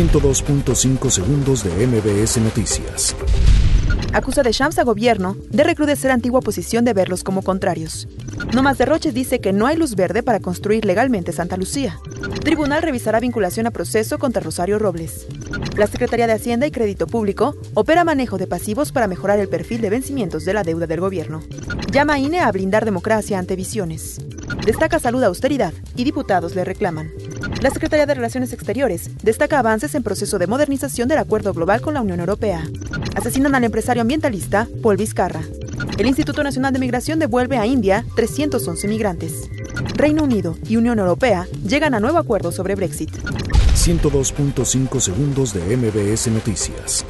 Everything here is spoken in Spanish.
102.5 segundos de MBS Noticias. Acusa de Shams a gobierno de recrudecer antigua posición de verlos como contrarios. No más Derroches dice que no hay luz verde para construir legalmente Santa Lucía. Tribunal revisará vinculación a proceso contra Rosario Robles. La Secretaría de Hacienda y Crédito Público opera manejo de pasivos para mejorar el perfil de vencimientos de la deuda del gobierno. Llama a INE a blindar democracia ante visiones. Destaca salud austeridad y diputados le reclaman. La Secretaría de Relaciones Exteriores destaca avances en proceso de modernización del acuerdo global con la Unión Europea. Asesinan al empresario ambientalista Paul Vizcarra. El Instituto Nacional de Migración devuelve a India 311 migrantes. Reino Unido y Unión Europea llegan a nuevo acuerdo sobre Brexit. 102.5 segundos de MBS Noticias.